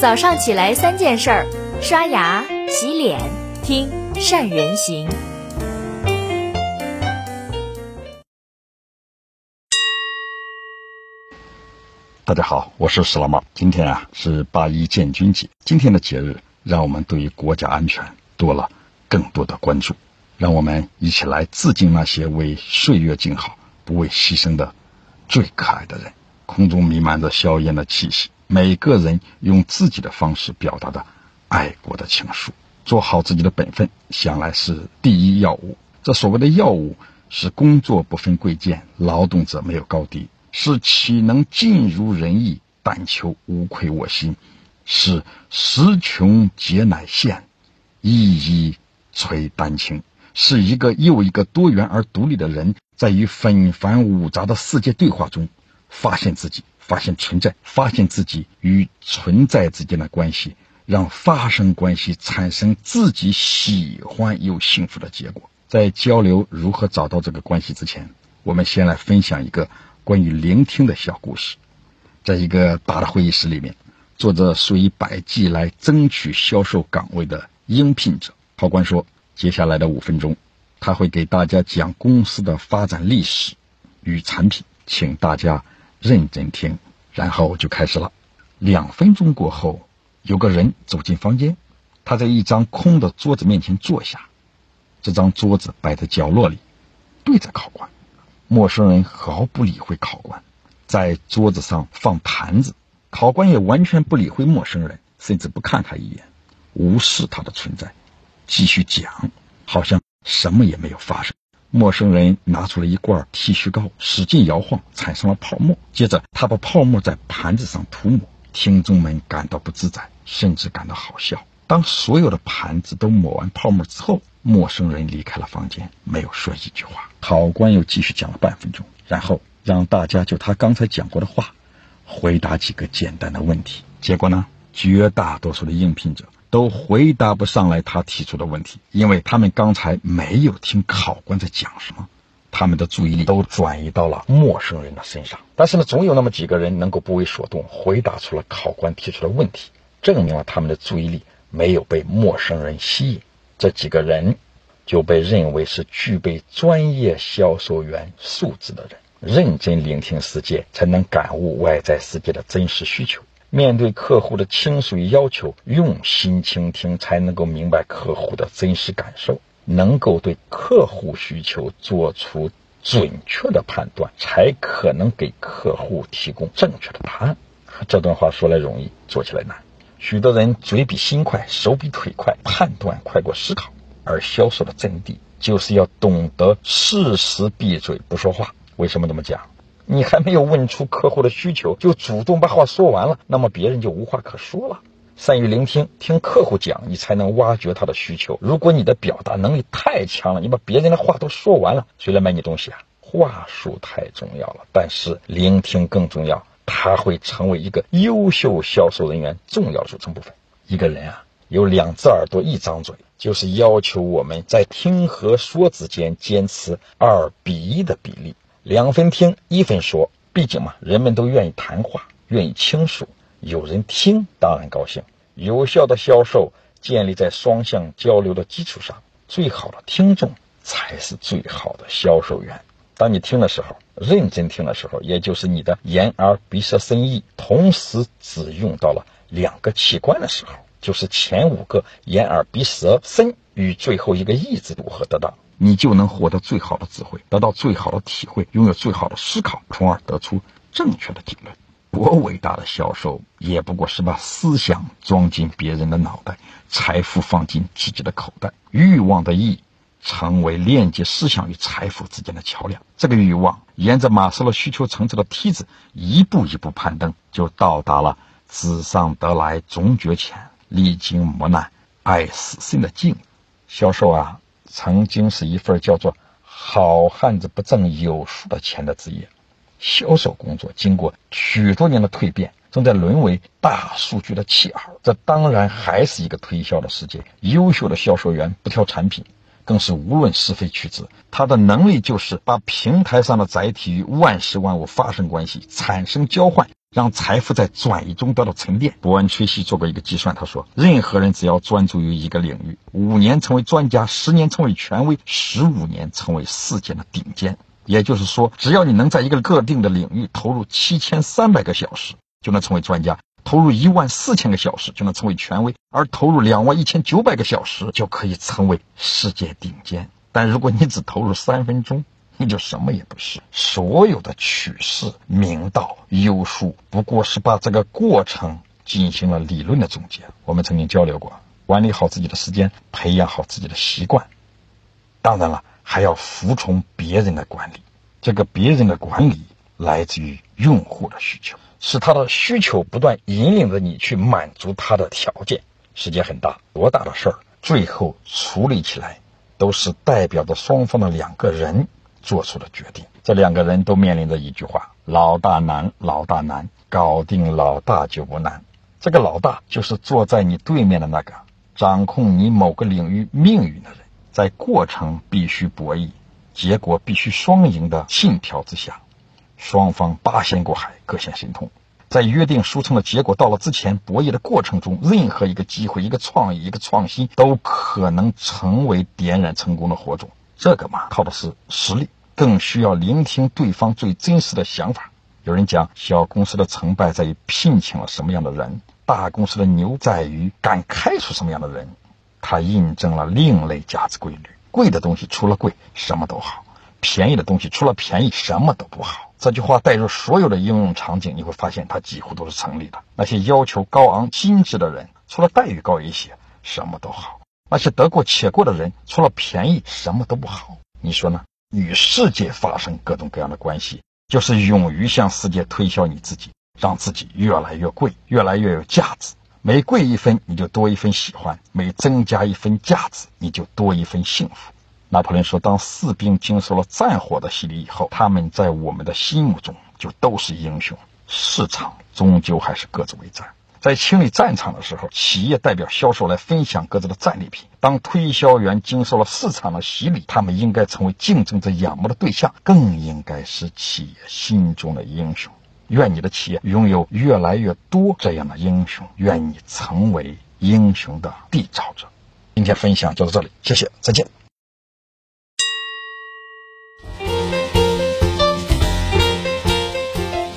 早上起来三件事儿：刷牙、洗脸、听善人行。大家好，我是史老猫。今天啊是八一建军节，今天的节日让我们对于国家安全多了更多的关注。让我们一起来致敬那些为岁月静好、不畏牺牲的最可爱的人。空中弥漫着硝烟的气息，每个人用自己的方式表达的爱国的情书。做好自己的本分，想来是第一要务。这所谓的要务，是工作不分贵贱，劳动者没有高低。是岂能尽如人意，但求无愧我心；是时穷节乃现，一一垂丹青。是一个又一个多元而独立的人，在与纷繁芜杂的世界对话中，发现自己，发现存在，发现自己与存在之间的关系，让发生关系产生自己喜欢又幸福的结果。在交流如何找到这个关系之前，我们先来分享一个。关于聆听的小故事，在一个大的会议室里面，坐着数以百计来争取销售岗位的应聘者。考官说：“接下来的五分钟，他会给大家讲公司的发展历史与产品，请大家认真听。”然后就开始了。两分钟过后，有个人走进房间，他在一张空的桌子面前坐下。这张桌子摆在角落里，对着考官。陌生人毫不理会考官，在桌子上放盘子，考官也完全不理会陌生人，甚至不看他一眼，无视他的存在，继续讲，好像什么也没有发生。陌生人拿出了一罐剃须膏，使劲摇晃，产生了泡沫。接着，他把泡沫在盘子上涂抹，听众们感到不自在，甚至感到好笑。当所有的盘子都抹完泡沫之后，陌生人离开了房间，没有说一句话。考官又继续讲了半分钟，然后让大家就他刚才讲过的话，回答几个简单的问题。结果呢，绝大多数的应聘者都回答不上来他提出的问题，因为他们刚才没有听考官在讲什么，他们的注意力都转移到了陌生人的身上。但是呢，总有那么几个人能够不为所动，回答出了考官提出的问题，证明了他们的注意力。没有被陌生人吸引，这几个人就被认为是具备专业销售员素质的人。认真聆听世界，才能感悟外在世界的真实需求。面对客户的倾诉与要求，用心倾听，才能够明白客户的真实感受，能够对客户需求做出准确的判断，才可能给客户提供正确的答案。这段话说来容易，做起来难。许多人嘴比心快，手比腿快，判断快过思考。而销售的真谛就是要懂得适时闭嘴不说话。为什么这么讲？你还没有问出客户的需求，就主动把话说完了，那么别人就无话可说了。善于聆听，听客户讲，你才能挖掘他的需求。如果你的表达能力太强了，你把别人的话都说完了，谁来买你东西啊？话术太重要了，但是聆听更重要。它会成为一个优秀销售人员重要组成部分。一个人啊，有两只耳朵，一张嘴，就是要求我们在听和说之间坚持二比一的比例，两分听，一分说。毕竟嘛，人们都愿意谈话，愿意倾诉，有人听当然高兴。有效的销售建立在双向交流的基础上，最好的听众才是最好的销售员。当你听的时候，认真听的时候，也就是你的眼耳鼻舌身意同时只用到了两个器官的时候，就是前五个眼耳鼻舌身与最后一个意字组合得当，你就能获得最好的智慧，得到最好的体会，拥有最好的思考，从而得出正确的结论。多伟大的销售，也不过是把思想装进别人的脑袋，财富放进自己的口袋，欲望的意。成为链接思想与财富之间的桥梁。这个欲望沿着马斯洛需求层次的梯子一步一步攀登，就到达了纸上得来终觉浅，历经磨难爱死心的境。销售啊，曾经是一份叫做“好汉子不挣有数的钱”的职业。销售工作经过许多年的蜕变，正在沦为大数据的弃儿。这当然还是一个推销的世界。优秀的销售员不挑产品。更是无论是非曲直，他的能力就是把平台上的载体与万事万物发生关系，产生交换，让财富在转移中得到沉淀。伯恩·崔西做过一个计算，他说，任何人只要专注于一个领域，五年成为专家，十年成为权威，十五年成为世界的顶尖。也就是说，只要你能在一个特定的领域投入七千三百个小时，就能成为专家；投入一万四千个小时，就能成为权威；而投入两万一千九百个小时，就可以成为世界顶尖。但如果你只投入三分钟，你就什么也不是。所有的取士、明道、优术，不过是把这个过程进行了理论的总结。我们曾经交流过，管理好自己的时间，培养好自己的习惯。当然了。还要服从别人的管理，这个别人的管理来自于用户的需求，是他的需求不断引领着你去满足他的条件。世界很大，多大的事儿，最后处理起来都是代表着双方的两个人做出的决定。这两个人都面临着一句话：老大难，老大难，搞定老大就不难。这个老大就是坐在你对面的那个，掌控你某个领域命运的人。在过程必须博弈，结果必须双赢的信条之下，双方八仙过海，各显神通。在约定俗成的结果到了之前，博弈的过程中，任何一个机会、一个创意、一个创新，都可能成为点燃成功的火种。这个嘛，靠的是实力，更需要聆听对方最真实的想法。有人讲，小公司的成败在于聘请了什么样的人，大公司的牛在于敢开出什么样的人。它印证了另类价值规律：贵的东西除了贵，什么都好；便宜的东西除了便宜，什么都不好。这句话带入所有的应用场景，你会发现它几乎都是成立的。那些要求高昂、精致的人，除了待遇高一些，什么都好；那些得过且过的人，除了便宜，什么都不好。你说呢？与世界发生各种各样的关系，就是勇于向世界推销你自己，让自己越来越贵，越来越有价值。每贵一分，你就多一分喜欢；每增加一分价值，你就多一分幸福。拿破仑说：“当士兵经受了战火的洗礼以后，他们在我们的心目中就都是英雄。市场终究还是各自为战。在清理战场的时候，企业代表销售来分享各自的战利品；当推销员经受了市场的洗礼，他们应该成为竞争者仰慕的对象，更应该是企业心中的英雄。”愿你的企业拥有越来越多这样的英雄，愿你成为英雄的缔造者。今天分享就到这里，谢谢，再见。